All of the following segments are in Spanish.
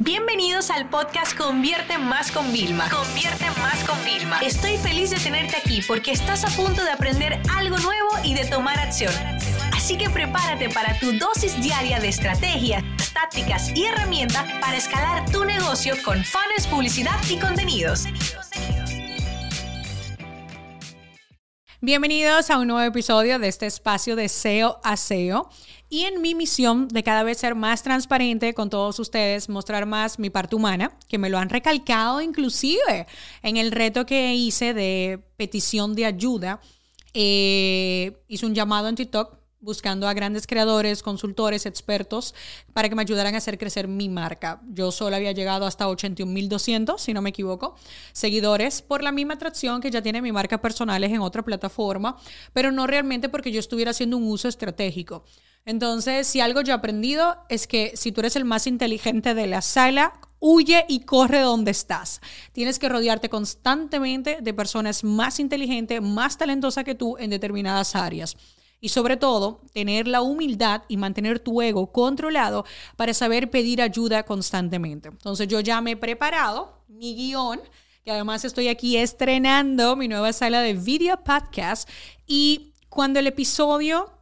Bienvenidos al podcast Convierte Más con Vilma. Convierte Más con Vilma. Estoy feliz de tenerte aquí porque estás a punto de aprender algo nuevo y de tomar acción. Así que prepárate para tu dosis diaria de estrategias, tácticas y herramientas para escalar tu negocio con fans, publicidad y contenidos. Bienvenidos a un nuevo episodio de este espacio de SEO a SEO y en mi misión de cada vez ser más transparente con todos ustedes, mostrar más mi parte humana, que me lo han recalcado inclusive en el reto que hice de petición de ayuda. Eh, hice un llamado en TikTok buscando a grandes creadores, consultores, expertos para que me ayudaran a hacer crecer mi marca. Yo solo había llegado hasta 81.200, si no me equivoco, seguidores por la misma atracción que ya tiene mi marca personales en otra plataforma, pero no realmente porque yo estuviera haciendo un uso estratégico. Entonces, si algo yo he aprendido es que si tú eres el más inteligente de la sala, huye y corre donde estás. Tienes que rodearte constantemente de personas más inteligentes, más talentosas que tú en determinadas áreas y sobre todo tener la humildad y mantener tu ego controlado para saber pedir ayuda constantemente. Entonces yo ya me he preparado mi guion y además estoy aquí estrenando mi nueva sala de video podcast y cuando el episodio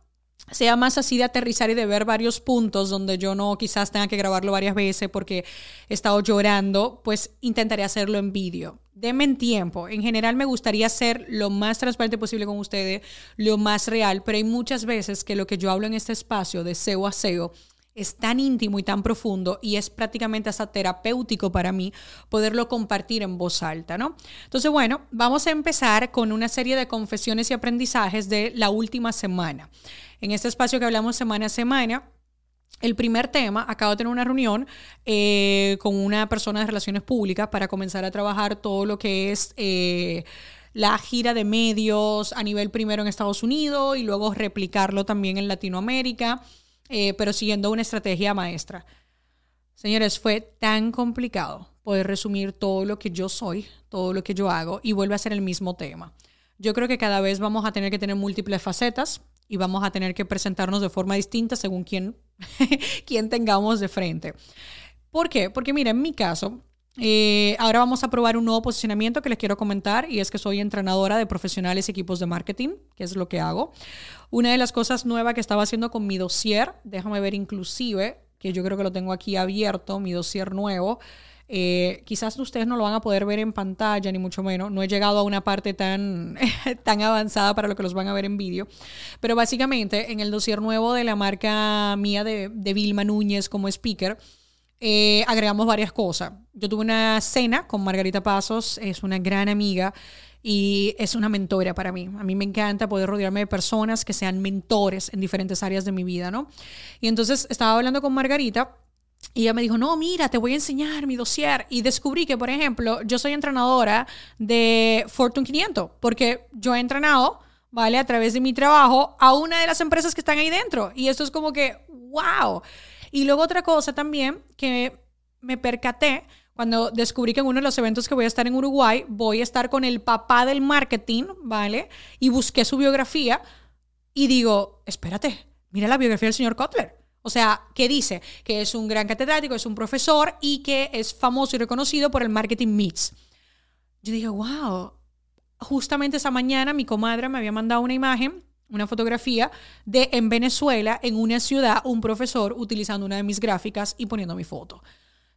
sea más así de aterrizar y de ver varios puntos donde yo no quizás tenga que grabarlo varias veces porque he estado llorando, pues intentaré hacerlo en vídeo. Denme tiempo. En general me gustaría ser lo más transparente posible con ustedes, lo más real, pero hay muchas veces que lo que yo hablo en este espacio de SEO a SEO es tan íntimo y tan profundo y es prácticamente hasta terapéutico para mí poderlo compartir en voz alta, ¿no? Entonces, bueno, vamos a empezar con una serie de confesiones y aprendizajes de la última semana. En este espacio que hablamos semana a semana, el primer tema, acabo de tener una reunión eh, con una persona de relaciones públicas para comenzar a trabajar todo lo que es... Eh, la gira de medios a nivel primero en Estados Unidos y luego replicarlo también en Latinoamérica. Eh, pero siguiendo una estrategia maestra. Señores, fue tan complicado poder resumir todo lo que yo soy, todo lo que yo hago y vuelve a ser el mismo tema. Yo creo que cada vez vamos a tener que tener múltiples facetas y vamos a tener que presentarnos de forma distinta según quién, quién tengamos de frente. ¿Por qué? Porque mira, en mi caso, eh, ahora vamos a probar un nuevo posicionamiento que les quiero comentar y es que soy entrenadora de profesionales y equipos de marketing, que es lo que hago. Una de las cosas nuevas que estaba haciendo con mi dossier, déjame ver inclusive, que yo creo que lo tengo aquí abierto, mi dossier nuevo. Eh, quizás ustedes no lo van a poder ver en pantalla, ni mucho menos. No he llegado a una parte tan, tan avanzada para lo que los van a ver en vídeo. Pero básicamente, en el dossier nuevo de la marca mía de, de Vilma Núñez como speaker, eh, agregamos varias cosas. Yo tuve una cena con Margarita Pasos, es una gran amiga y es una mentora para mí. A mí me encanta poder rodearme de personas que sean mentores en diferentes áreas de mi vida, ¿no? Y entonces estaba hablando con Margarita y ella me dijo, no, mira, te voy a enseñar mi dossier. Y descubrí que, por ejemplo, yo soy entrenadora de Fortune 500 porque yo he entrenado, ¿vale? A través de mi trabajo a una de las empresas que están ahí dentro. Y esto es como que, wow. Y luego otra cosa también que me percaté cuando descubrí que en uno de los eventos que voy a estar en Uruguay, voy a estar con el papá del marketing, ¿vale? Y busqué su biografía y digo, espérate, mira la biografía del señor Kotler. O sea, ¿qué dice? Que es un gran catedrático, es un profesor y que es famoso y reconocido por el marketing Meets. Yo dije, wow, justamente esa mañana mi comadre me había mandado una imagen una fotografía de en Venezuela, en una ciudad, un profesor utilizando una de mis gráficas y poniendo mi foto.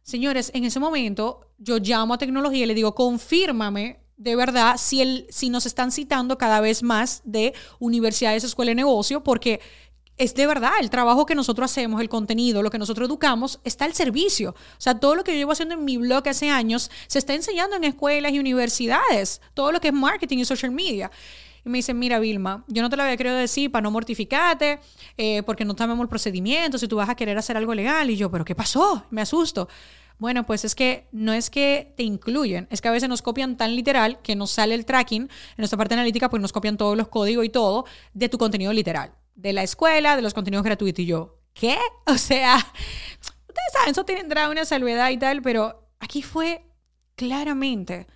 Señores, en ese momento yo llamo a tecnología y le digo, confírmame de verdad si, el, si nos están citando cada vez más de universidades, escuela de negocio, porque es de verdad el trabajo que nosotros hacemos, el contenido, lo que nosotros educamos, está al servicio. O sea, todo lo que yo llevo haciendo en mi blog hace años se está enseñando en escuelas y universidades, todo lo que es marketing y social media. Y me dicen, mira, Vilma, yo no te lo había querido decir para no mortificarte, eh, porque no sabemos el procedimiento, si tú vas a querer hacer algo legal. Y yo, ¿pero qué pasó? Me asusto. Bueno, pues es que no es que te incluyen, es que a veces nos copian tan literal que nos sale el tracking en nuestra parte analítica, pues nos copian todos los códigos y todo de tu contenido literal, de la escuela, de los contenidos gratuitos. Y yo, ¿qué? O sea, ustedes saben, eso tendrá una salvedad y tal, pero aquí fue claramente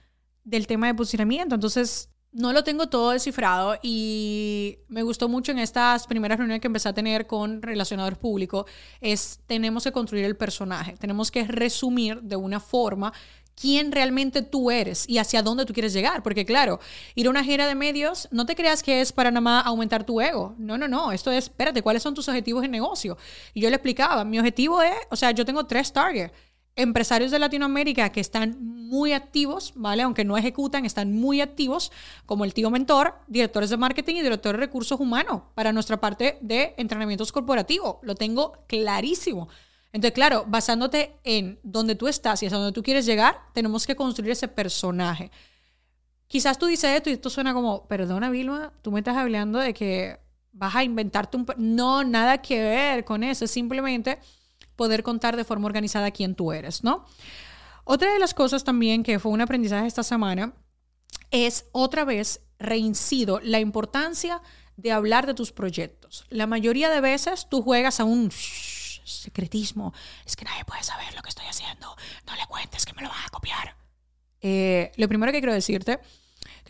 del tema de posicionamiento. Entonces, no lo tengo todo descifrado y me gustó mucho en estas primeras reuniones que empecé a tener con relacionadores públicos, es tenemos que construir el personaje, tenemos que resumir de una forma quién realmente tú eres y hacia dónde tú quieres llegar. Porque claro, ir a una gira de medios, no te creas que es para nada más aumentar tu ego. No, no, no. Esto es, espérate, ¿cuáles son tus objetivos en negocio? Y yo le explicaba, mi objetivo es, o sea, yo tengo tres targets. Empresarios de Latinoamérica que están muy activos, ¿vale? Aunque no ejecutan, están muy activos, como el tío mentor, directores de marketing y directores de recursos humanos para nuestra parte de entrenamientos corporativos. Lo tengo clarísimo. Entonces, claro, basándote en donde tú estás y hacia donde tú quieres llegar, tenemos que construir ese personaje. Quizás tú dices esto y esto suena como, perdona Vilma, tú me estás hablando de que vas a inventarte un... No, nada que ver con eso, es simplemente poder contar de forma organizada quién tú eres, ¿no? Otra de las cosas también que fue un aprendizaje esta semana es otra vez reincido la importancia de hablar de tus proyectos. La mayoría de veces tú juegas a un secretismo, es que nadie puede saber lo que estoy haciendo, no le cuentes que me lo vas a copiar. Eh, lo primero que quiero decirte,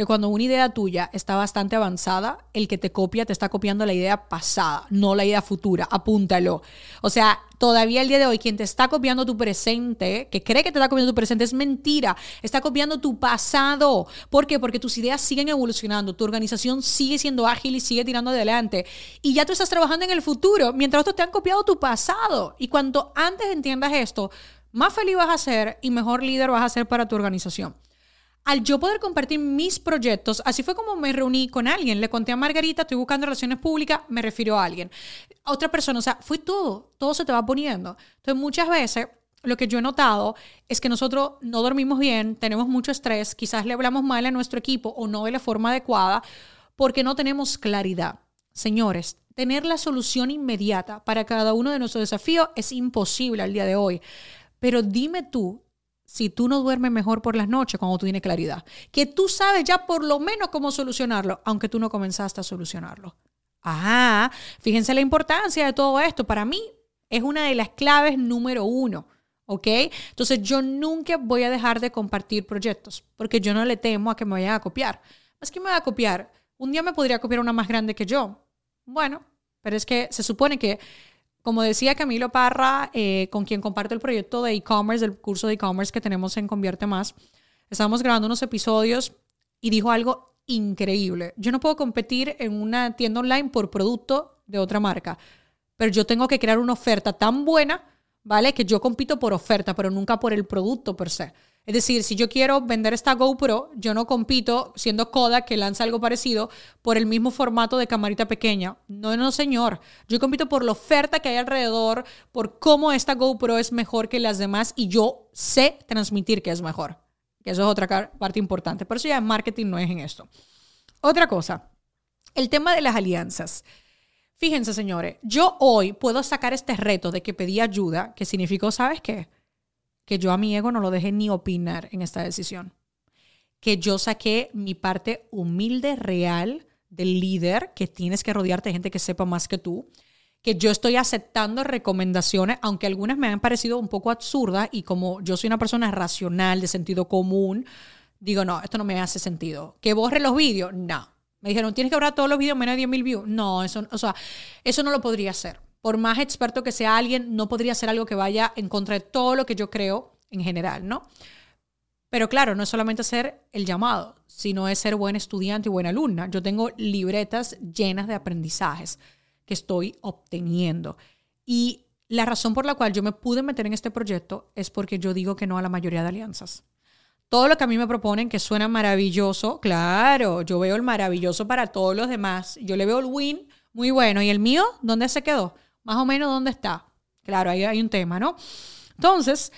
que cuando una idea tuya está bastante avanzada, el que te copia te está copiando la idea pasada, no la idea futura, apúntalo. O sea, todavía el día de hoy, quien te está copiando tu presente, que cree que te está copiando tu presente, es mentira. Está copiando tu pasado. ¿Por qué? Porque tus ideas siguen evolucionando, tu organización sigue siendo ágil y sigue tirando adelante. Y ya tú estás trabajando en el futuro, mientras otros te han copiado tu pasado. Y cuanto antes entiendas esto, más feliz vas a ser y mejor líder vas a ser para tu organización al yo poder compartir mis proyectos, así fue como me reuní con alguien. Le conté a Margarita, estoy buscando relaciones públicas, me refirió a alguien. A otra persona, o sea, fue todo, todo se te va poniendo. Entonces, muchas veces lo que yo he notado es que nosotros no dormimos bien, tenemos mucho estrés, quizás le hablamos mal a nuestro equipo o no de la forma adecuada porque no tenemos claridad. Señores, tener la solución inmediata para cada uno de nuestros desafíos es imposible al día de hoy. Pero dime tú, si tú no duermes mejor por las noches cuando tú tienes claridad. Que tú sabes ya por lo menos cómo solucionarlo, aunque tú no comenzaste a solucionarlo. Ajá, fíjense la importancia de todo esto. Para mí es una de las claves número uno. ¿Ok? Entonces yo nunca voy a dejar de compartir proyectos porque yo no le temo a que me vayan a copiar. Es que me va a copiar. Un día me podría copiar una más grande que yo. Bueno, pero es que se supone que como decía Camilo Parra, eh, con quien comparto el proyecto de e-commerce, el curso de e-commerce que tenemos en Convierte Más, estábamos grabando unos episodios y dijo algo increíble. Yo no puedo competir en una tienda online por producto de otra marca, pero yo tengo que crear una oferta tan buena, ¿vale? Que yo compito por oferta, pero nunca por el producto per se. Es decir, si yo quiero vender esta GoPro, yo no compito siendo Kodak que lanza algo parecido por el mismo formato de camarita pequeña. No, no, señor. Yo compito por la oferta que hay alrededor, por cómo esta GoPro es mejor que las demás y yo sé transmitir que es mejor. Que eso es otra parte importante. Por eso ya marketing no es en esto. Otra cosa, el tema de las alianzas. Fíjense, señores, yo hoy puedo sacar este reto de que pedí ayuda, que significó, ¿sabes qué? Que yo a mi ego no lo dejé ni opinar en esta decisión. Que yo saqué mi parte humilde, real del líder, que tienes que rodearte de gente que sepa más que tú. Que yo estoy aceptando recomendaciones, aunque algunas me han parecido un poco absurdas y como yo soy una persona racional, de sentido común, digo, no, esto no me hace sentido. Que borre los vídeos, no. Me dijeron, tienes que borrar todos los vídeos menos de 10 mil views. No, eso, o sea, eso no lo podría hacer por más experto que sea alguien, no podría ser algo que vaya en contra de todo lo que yo creo en general, ¿no? Pero claro, no es solamente ser el llamado, sino es ser buen estudiante y buena alumna. Yo tengo libretas llenas de aprendizajes que estoy obteniendo. Y la razón por la cual yo me pude meter en este proyecto es porque yo digo que no a la mayoría de alianzas. Todo lo que a mí me proponen que suena maravilloso, claro, yo veo el maravilloso para todos los demás. Yo le veo el win muy bueno. ¿Y el mío dónde se quedó? Más o menos dónde está. Claro, ahí hay un tema, ¿no? Entonces,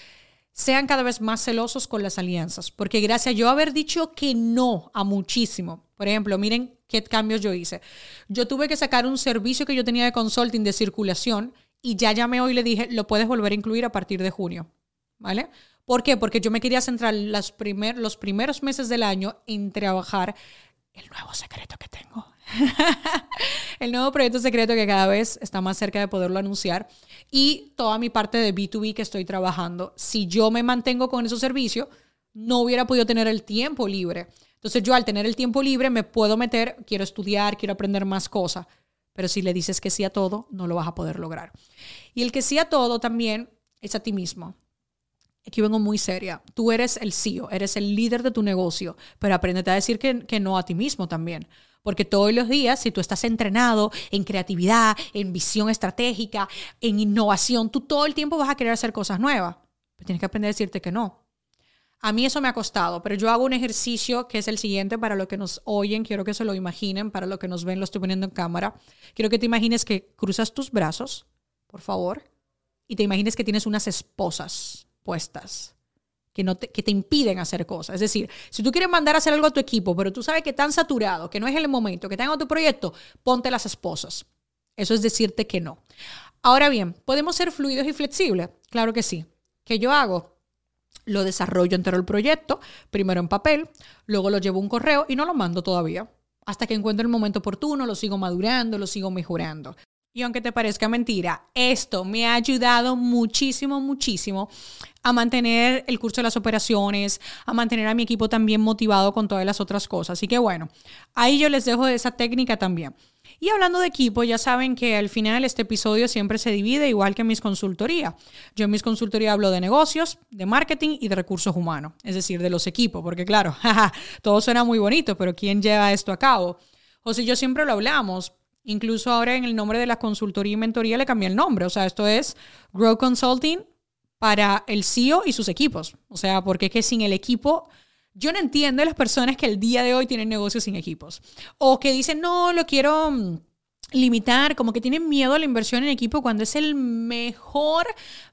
sean cada vez más celosos con las alianzas, porque gracias a yo haber dicho que no a muchísimo, por ejemplo, miren qué cambios yo hice. Yo tuve que sacar un servicio que yo tenía de consulting de circulación y ya llamé hoy y le dije, lo puedes volver a incluir a partir de junio, ¿vale? ¿Por qué? Porque yo me quería centrar los primeros meses del año en trabajar el nuevo secreto que tengo. el nuevo proyecto secreto que cada vez está más cerca de poderlo anunciar y toda mi parte de B2B que estoy trabajando. Si yo me mantengo con esos servicios, no hubiera podido tener el tiempo libre. Entonces yo al tener el tiempo libre me puedo meter, quiero estudiar, quiero aprender más cosas. Pero si le dices que sí a todo, no lo vas a poder lograr. Y el que sí a todo también es a ti mismo. Aquí vengo muy seria. Tú eres el CEO, eres el líder de tu negocio, pero apréndete a decir que, que no a ti mismo también. Porque todos los días, si tú estás entrenado en creatividad, en visión estratégica, en innovación, tú todo el tiempo vas a querer hacer cosas nuevas. Pero tienes que aprender a decirte que no. A mí eso me ha costado, pero yo hago un ejercicio que es el siguiente para los que nos oyen, quiero que se lo imaginen, para los que nos ven lo estoy poniendo en cámara. Quiero que te imagines que cruzas tus brazos, por favor, y te imagines que tienes unas esposas puestas que, no te, que te impiden hacer cosas. Es decir, si tú quieres mandar a hacer algo a tu equipo, pero tú sabes que están saturados, que no es el momento, que están tu proyecto, ponte las esposas. Eso es decirte que no. Ahora bien, ¿podemos ser fluidos y flexibles? Claro que sí. ¿Qué yo hago? Lo desarrollo entero el proyecto, primero en papel, luego lo llevo a un correo y no lo mando todavía. Hasta que encuentro el momento oportuno, lo sigo madurando, lo sigo mejorando. Y aunque te parezca mentira, esto me ha ayudado muchísimo, muchísimo a mantener el curso de las operaciones, a mantener a mi equipo también motivado con todas las otras cosas. Así que bueno, ahí yo les dejo esa técnica también. Y hablando de equipo, ya saben que al final este episodio siempre se divide igual que en mis consultorías. Yo en mis consultorías hablo de negocios, de marketing y de recursos humanos, es decir, de los equipos, porque claro, todo suena muy bonito, pero ¿quién lleva esto a cabo? O si yo siempre lo hablamos, Incluso ahora en el nombre de la consultoría y mentoría le cambié el nombre. O sea, esto es Grow Consulting para el CEO y sus equipos. O sea, porque es que sin el equipo, yo no entiendo a las personas que el día de hoy tienen negocios sin equipos. O que dicen, no, lo quiero mm, limitar, como que tienen miedo a la inversión en equipo cuando es el mejor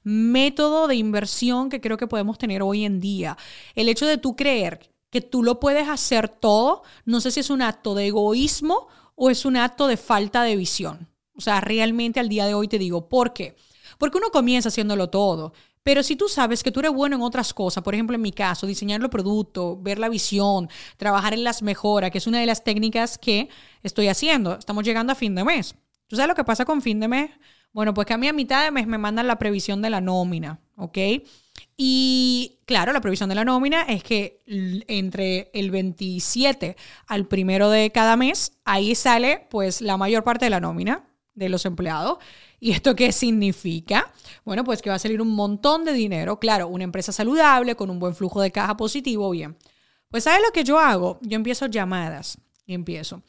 método de inversión que creo que podemos tener hoy en día. El hecho de tú creer que tú lo puedes hacer todo, no sé si es un acto de egoísmo o es un acto de falta de visión. O sea, realmente al día de hoy te digo, ¿por qué? Porque uno comienza haciéndolo todo. Pero si tú sabes que tú eres bueno en otras cosas, por ejemplo en mi caso, diseñar los productos, ver la visión, trabajar en las mejoras, que es una de las técnicas que estoy haciendo. Estamos llegando a fin de mes. ¿Tú sabes lo que pasa con fin de mes? Bueno, pues que a mí a mitad de mes me mandan la previsión de la nómina, ¿ok? Y claro, la previsión de la nómina es que entre el 27 al primero de cada mes, ahí sale pues la mayor parte de la nómina de los empleados. ¿Y esto qué significa? Bueno, pues que va a salir un montón de dinero. Claro, una empresa saludable, con un buen flujo de caja positivo, bien. Pues ¿sabes lo que yo hago? Yo empiezo llamadas y empiezo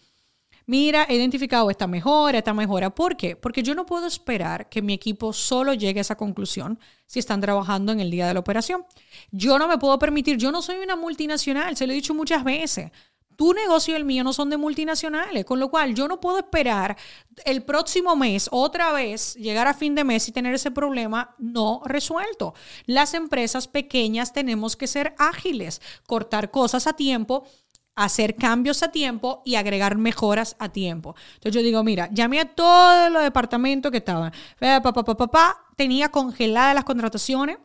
mira, he identificado esta mejora, esta mejora. ¿Por qué? Porque yo no puedo esperar que mi equipo solo llegue a esa conclusión si están trabajando en el día de la operación. Yo no me puedo permitir, yo no soy una multinacional, se lo he dicho muchas veces. Tu negocio y el mío no son de multinacionales, con lo cual yo no puedo esperar el próximo mes otra vez llegar a fin de mes y tener ese problema no resuelto. Las empresas pequeñas tenemos que ser ágiles, cortar cosas a tiempo hacer cambios a tiempo y agregar mejoras a tiempo. Entonces yo digo, mira, llamé a todos los departamentos que estaban. Papá, papá, papá, tenía congeladas las contrataciones.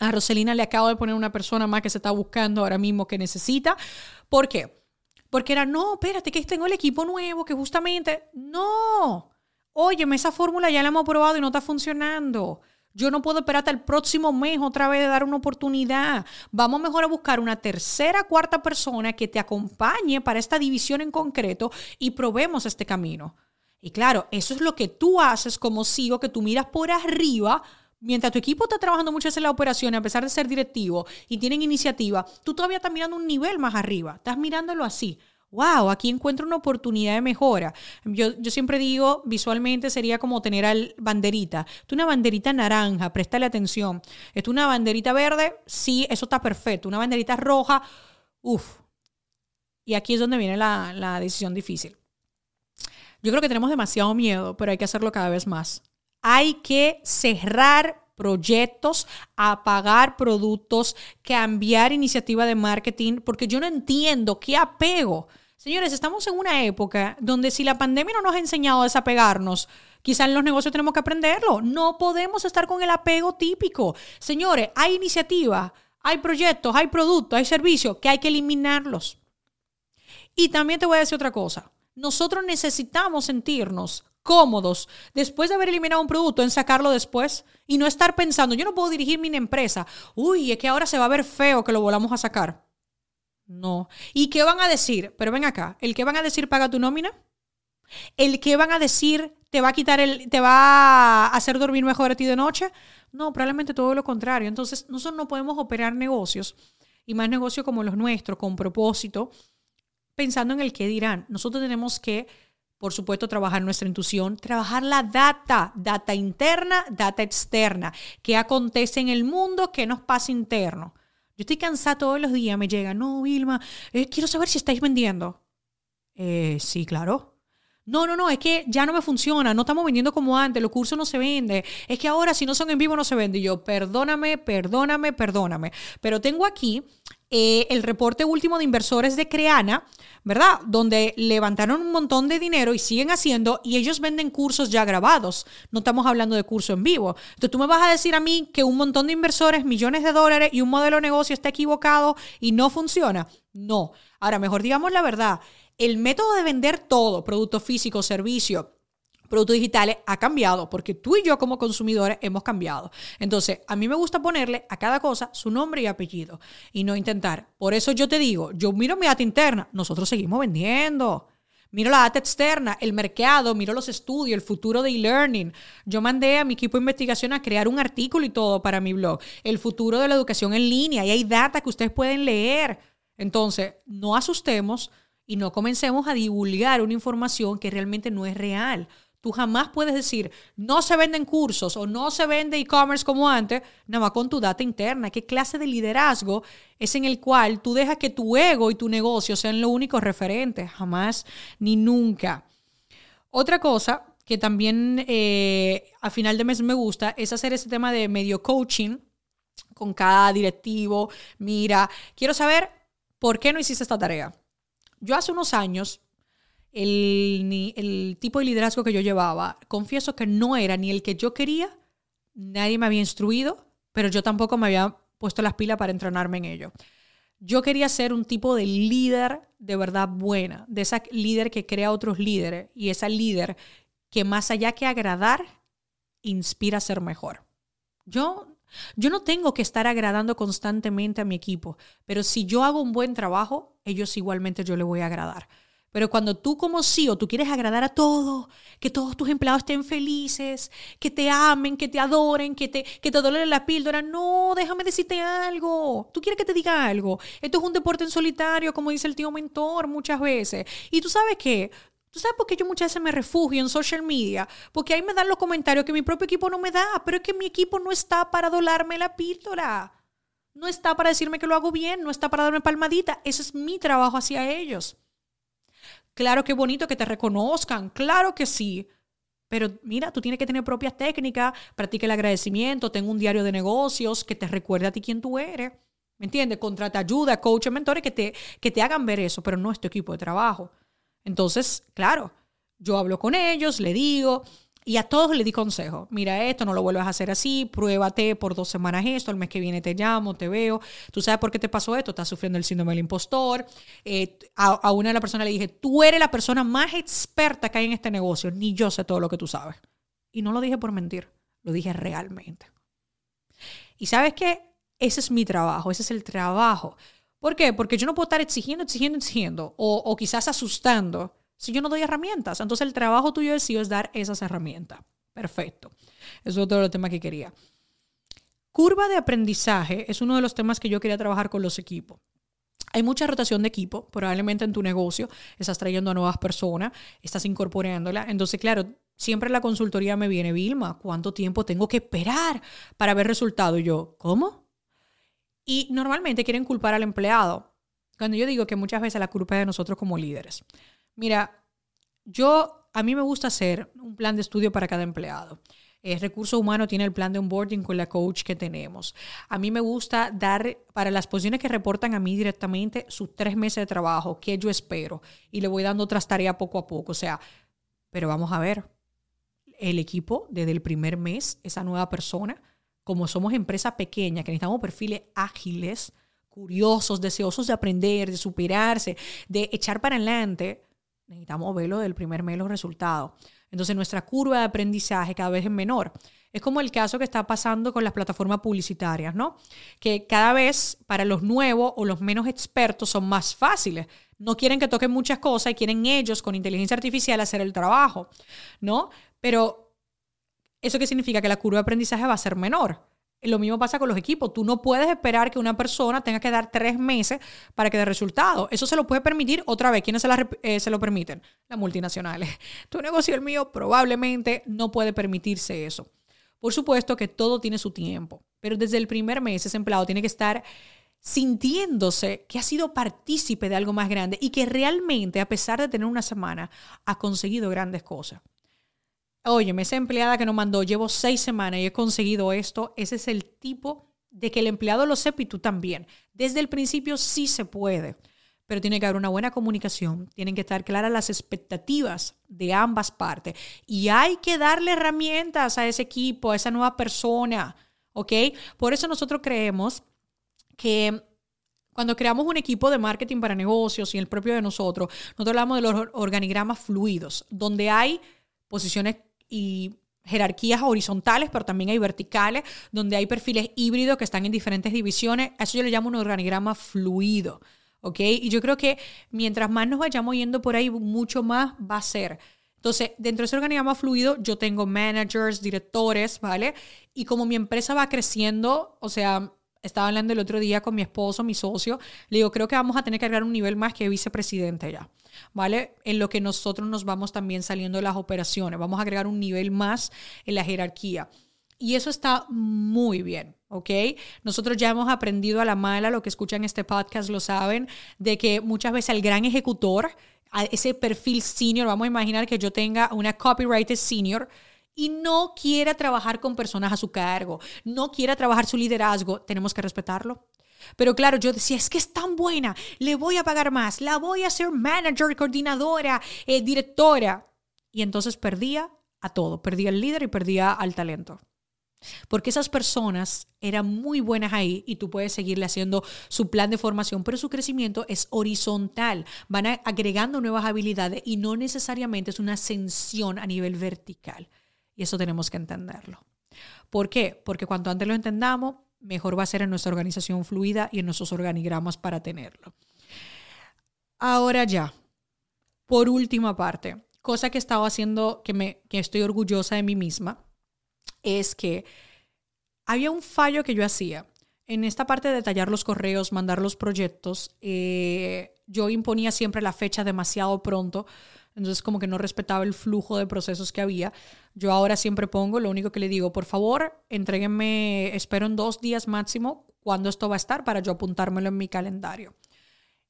A Roselina le acabo de poner una persona más que se está buscando ahora mismo que necesita. ¿Por qué? Porque era, no, espérate, que tengo el equipo nuevo, que justamente, no. Óyeme, esa fórmula ya la hemos probado y no está funcionando. Yo no puedo esperar hasta el próximo mes otra vez de dar una oportunidad. Vamos mejor a buscar una tercera, cuarta persona que te acompañe para esta división en concreto y probemos este camino. Y claro, eso es lo que tú haces como sigo, que tú miras por arriba. Mientras tu equipo está trabajando mucho en la operación, a pesar de ser directivo y tienen iniciativa, tú todavía estás mirando un nivel más arriba. Estás mirándolo así wow, aquí encuentro una oportunidad de mejora. Yo, siempre digo, visualmente sería como tener al banderita. Tú una banderita naranja, préstale atención. ¿Es una banderita verde? Sí, eso está perfecto. Una banderita roja, uff. Y aquí es donde viene la, la decisión difícil. Yo creo que tenemos demasiado miedo, pero hay que hacerlo cada vez más. Hay que cerrar proyectos, apagar productos, cambiar iniciativa de marketing, porque yo no entiendo qué apego Señores, estamos en una época donde si la pandemia no nos ha enseñado a desapegarnos, quizás en los negocios tenemos que aprenderlo. No podemos estar con el apego típico. Señores, hay iniciativas, hay proyectos, hay productos, hay servicios que hay que eliminarlos. Y también te voy a decir otra cosa. Nosotros necesitamos sentirnos cómodos después de haber eliminado un producto en sacarlo después y no estar pensando, yo no puedo dirigir mi empresa, uy, es que ahora se va a ver feo que lo volvamos a sacar. No. ¿Y qué van a decir? Pero ven acá, ¿el que van a decir paga tu nómina? ¿El que van a decir te va a quitar el, te va a hacer dormir mejor a ti de noche? No, probablemente todo lo contrario. Entonces, nosotros no podemos operar negocios y más negocios como los nuestros, con propósito, pensando en el que dirán. Nosotros tenemos que por supuesto, trabajar nuestra intuición, trabajar la data, data interna, data externa, qué acontece en el mundo, qué nos pasa interno. Yo estoy cansada todos los días, me llega, no, Vilma, eh, quiero saber si estáis vendiendo. Eh, sí, claro. No, no, no, es que ya no me funciona, no estamos vendiendo como antes, los cursos no se venden, es que ahora si no son en vivo no se vende. Y yo, perdóname, perdóname, perdóname. Pero tengo aquí eh, el reporte último de inversores de Creana, ¿verdad? Donde levantaron un montón de dinero y siguen haciendo y ellos venden cursos ya grabados. No estamos hablando de curso en vivo. Entonces tú me vas a decir a mí que un montón de inversores, millones de dólares y un modelo de negocio está equivocado y no funciona. No. Ahora, mejor digamos la verdad. El método de vender todo, producto físico, servicio, productos digitales ha cambiado porque tú y yo como consumidores hemos cambiado. Entonces, a mí me gusta ponerle a cada cosa su nombre y apellido y no intentar. Por eso yo te digo, yo miro mi data interna, nosotros seguimos vendiendo. Miro la data externa, el mercado, miro los estudios, el futuro de e-learning. Yo mandé a mi equipo de investigación a crear un artículo y todo para mi blog. El futuro de la educación en línea. Y hay data que ustedes pueden leer. Entonces, no asustemos y no comencemos a divulgar una información que realmente no es real. Tú jamás puedes decir, no se venden cursos o no se vende e-commerce como antes, nada más con tu data interna. ¿Qué clase de liderazgo es en el cual tú dejas que tu ego y tu negocio sean lo único referente? Jamás ni nunca. Otra cosa que también eh, a final de mes me gusta es hacer ese tema de medio coaching con cada directivo. Mira, quiero saber por qué no hiciste esta tarea. Yo hace unos años el, el tipo de liderazgo que yo llevaba, confieso que no era ni el que yo quería, nadie me había instruido, pero yo tampoco me había puesto las pilas para entrenarme en ello. Yo quería ser un tipo de líder de verdad buena, de esa líder que crea otros líderes y esa líder que más allá que agradar, inspira a ser mejor. Yo, yo no tengo que estar agradando constantemente a mi equipo, pero si yo hago un buen trabajo, ellos igualmente yo le voy a agradar. Pero cuando tú como CEO, tú quieres agradar a todos, que todos tus empleados estén felices, que te amen, que te adoren, que te, que te dolen la píldora, no, déjame decirte algo. Tú quieres que te diga algo. Esto es un deporte en solitario, como dice el tío mentor muchas veces. Y tú sabes qué, ¿Tú sabes por qué yo muchas veces me refugio en social media? Porque ahí me dan los comentarios que mi propio equipo no me da, pero es que mi equipo no está para dolarme la píldora. No está para decirme que lo hago bien, no está para darme palmadita. Ese es mi trabajo hacia ellos. Claro que bonito que te reconozcan, claro que sí. Pero mira, tú tienes que tener propias técnicas, practica el agradecimiento, ten un diario de negocios que te recuerde a ti quién tú eres. ¿Me entiendes? Contrata ayuda, coaches, mentores que te, que te hagan ver eso, pero no es tu equipo de trabajo. Entonces, claro, yo hablo con ellos, le digo, y a todos le di consejo. Mira esto, no lo vuelvas a hacer así, pruébate por dos semanas esto, el mes que viene te llamo, te veo. ¿Tú sabes por qué te pasó esto? Estás sufriendo el síndrome del impostor. Eh, a, una de las personas le dije, tú eres la persona más experta que hay en este negocio, ni yo sé todo lo que tú sabes. Y no lo dije por mentir, lo dije realmente. Y sabes qué? Ese es mi trabajo, ese es el trabajo. ¿Por qué? Porque yo no puedo estar exigiendo, exigiendo, exigiendo, o, o quizás asustando si yo no doy herramientas. Entonces el trabajo tuyo de CEO es dar esas herramientas. Perfecto. Eso es todo el tema que quería. Curva de aprendizaje es uno de los temas que yo quería trabajar con los equipos. Hay mucha rotación de equipo, probablemente en tu negocio estás trayendo a nuevas personas, estás incorporándola. Entonces, claro, siempre la consultoría me viene, Vilma, ¿cuánto tiempo tengo que esperar para ver resultado? Y yo, ¿cómo? Y normalmente quieren culpar al empleado. Cuando yo digo que muchas veces la culpa es de nosotros como líderes. Mira, yo, a mí me gusta hacer un plan de estudio para cada empleado. El recurso humano tiene el plan de onboarding con la coach que tenemos. A mí me gusta dar para las posiciones que reportan a mí directamente sus tres meses de trabajo, que yo espero, y le voy dando otras tareas poco a poco. O sea, pero vamos a ver, el equipo desde el primer mes, esa nueva persona, como somos empresa pequeña, que necesitamos perfiles ágiles, curiosos, deseosos de aprender, de superarse, de echar para adelante, necesitamos verlo del primer mes los resultados. Entonces nuestra curva de aprendizaje cada vez es menor. Es como el caso que está pasando con las plataformas publicitarias, ¿no? Que cada vez para los nuevos o los menos expertos son más fáciles. No quieren que toquen muchas cosas y quieren ellos con inteligencia artificial hacer el trabajo, ¿no? Pero ¿eso qué significa? Que la curva de aprendizaje va a ser menor. Lo mismo pasa con los equipos. Tú no puedes esperar que una persona tenga que dar tres meses para que dé resultado. Eso se lo puede permitir otra vez. ¿Quiénes se, eh, se lo permiten? Las multinacionales. Tu negocio, el mío, probablemente no puede permitirse eso. Por supuesto que todo tiene su tiempo, pero desde el primer mes ese empleado tiene que estar sintiéndose que ha sido partícipe de algo más grande y que realmente, a pesar de tener una semana, ha conseguido grandes cosas. Oye, esa empleada que nos mandó, llevo seis semanas y he conseguido esto, ese es el tipo de que el empleado lo sepa y tú también. Desde el principio sí se puede, pero tiene que haber una buena comunicación, tienen que estar claras las expectativas de ambas partes y hay que darle herramientas a ese equipo, a esa nueva persona, ¿ok? Por eso nosotros creemos que cuando creamos un equipo de marketing para negocios y el propio de nosotros, nosotros hablamos de los organigramas fluidos, donde hay posiciones y jerarquías horizontales, pero también hay verticales, donde hay perfiles híbridos que están en diferentes divisiones. eso yo le llamo un organigrama fluido. ¿Ok? Y yo creo que mientras más nos vayamos yendo por ahí, mucho más va a ser. Entonces, dentro de ese organigrama fluido, yo tengo managers, directores, ¿vale? Y como mi empresa va creciendo, o sea, estaba hablando el otro día con mi esposo, mi socio, le digo, creo que vamos a tener que agregar un nivel más que vicepresidente ya. ¿vale? En lo que nosotros nos vamos también saliendo de las operaciones. Vamos a agregar un nivel más en la jerarquía. Y eso está muy bien, ¿ok? Nosotros ya hemos aprendido a la mala, lo que escuchan este podcast lo saben, de que muchas veces el gran ejecutor, ese perfil senior, vamos a imaginar que yo tenga una copyrighted senior, y no quiera trabajar con personas a su cargo, no quiera trabajar su liderazgo, tenemos que respetarlo. Pero claro, yo decía, es que es tan buena, le voy a pagar más, la voy a hacer manager, coordinadora, eh, directora. Y entonces perdía a todo, perdía al líder y perdía al talento. Porque esas personas eran muy buenas ahí y tú puedes seguirle haciendo su plan de formación, pero su crecimiento es horizontal. Van agregando nuevas habilidades y no necesariamente es una ascensión a nivel vertical. Y eso tenemos que entenderlo. ¿Por qué? Porque cuanto antes lo entendamos, mejor va a ser en nuestra organización fluida y en nuestros organigramas para tenerlo. Ahora ya, por última parte, cosa que he estado haciendo que, me, que estoy orgullosa de mí misma, es que había un fallo que yo hacía. En esta parte de detallar los correos, mandar los proyectos, eh, yo imponía siempre la fecha demasiado pronto entonces como que no respetaba el flujo de procesos que había. Yo ahora siempre pongo, lo único que le digo, por favor, entréguenme, espero en dos días máximo, cuando esto va a estar para yo apuntármelo en mi calendario.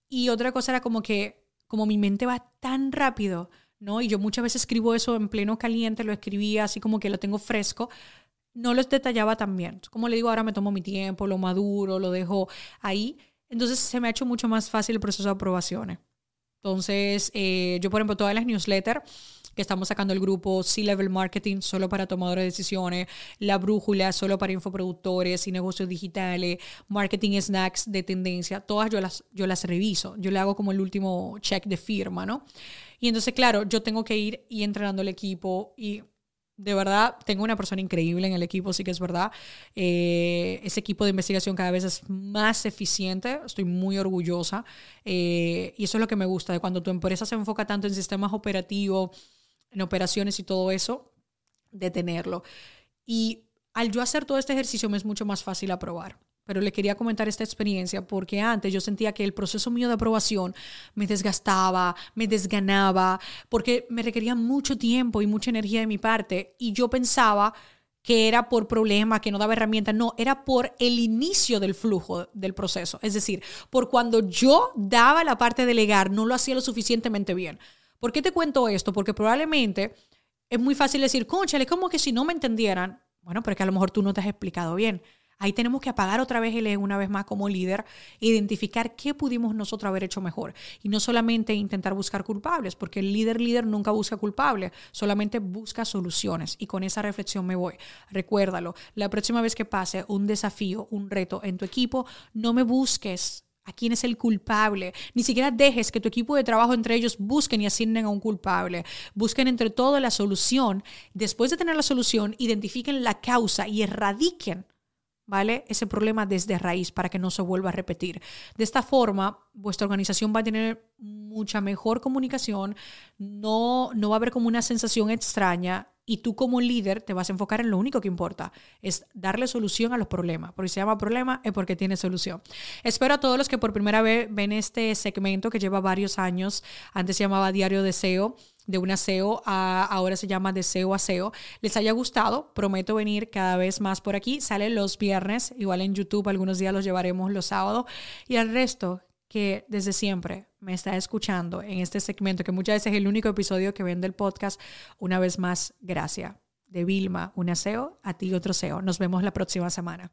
Y otra cosa era como que, como mi mente va tan rápido, ¿no? Y yo muchas veces escribo eso en pleno caliente, lo escribía así como que lo tengo fresco, no los detallaba tan bien. Como le digo, ahora me tomo mi tiempo, lo maduro, lo dejo ahí. Entonces se me ha hecho mucho más fácil el proceso de aprobaciones. Entonces, eh, yo, por ejemplo, todas las newsletters que estamos sacando el grupo C-Level Marketing solo para tomadores de decisiones, La Brújula solo para infoproductores y negocios digitales, Marketing Snacks de tendencia, todas yo las, yo las reviso, yo le hago como el último check de firma, ¿no? Y entonces, claro, yo tengo que ir y entrenando el equipo y de verdad, tengo una persona increíble en el equipo, sí que es verdad. Eh, ese equipo de investigación cada vez es más eficiente, estoy muy orgullosa. Eh, y eso es lo que me gusta, de cuando tu empresa se enfoca tanto en sistemas operativos, en operaciones y todo eso, de tenerlo. Y al yo hacer todo este ejercicio me es mucho más fácil aprobar pero le quería comentar esta experiencia porque antes yo sentía que el proceso mío de aprobación me desgastaba, me desganaba, porque me requería mucho tiempo y mucha energía de mi parte y yo pensaba que era por problema, que no daba herramientas, no, era por el inicio del flujo del proceso, es decir, por cuando yo daba la parte de delegar, no lo hacía lo suficientemente bien. ¿Por qué te cuento esto? Porque probablemente es muy fácil decir, conchale, como que si no me entendieran, bueno, pero que a lo mejor tú no te has explicado bien. Ahí tenemos que apagar otra vez el una vez más como líder, identificar qué pudimos nosotros haber hecho mejor y no solamente intentar buscar culpables, porque el líder líder nunca busca culpables, solamente busca soluciones y con esa reflexión me voy. Recuérdalo, la próxima vez que pase un desafío, un reto en tu equipo, no me busques a quién es el culpable. Ni siquiera dejes que tu equipo de trabajo entre ellos busquen y asignen a un culpable. Busquen entre todo la solución. Después de tener la solución, identifiquen la causa y erradiquen ¿vale? Ese problema desde raíz para que no se vuelva a repetir. De esta forma, vuestra organización va a tener mucha mejor comunicación, no, no va a haber como una sensación extraña y tú como líder te vas a enfocar en lo único que importa, es darle solución a los problemas. Porque si se llama problema es porque tiene solución. Espero a todos los que por primera vez ven este segmento que lleva varios años, antes se llamaba Diario de SEO, de un aseo a ahora se llama deseo aseo, les haya gustado. Prometo venir cada vez más por aquí. Sale los viernes, igual en YouTube, algunos días los llevaremos los sábados. Y al resto, que desde siempre me está escuchando en este segmento, que muchas veces es el único episodio que ven del podcast, una vez más, gracias. De Vilma, un aseo, a ti otro SEO. Nos vemos la próxima semana.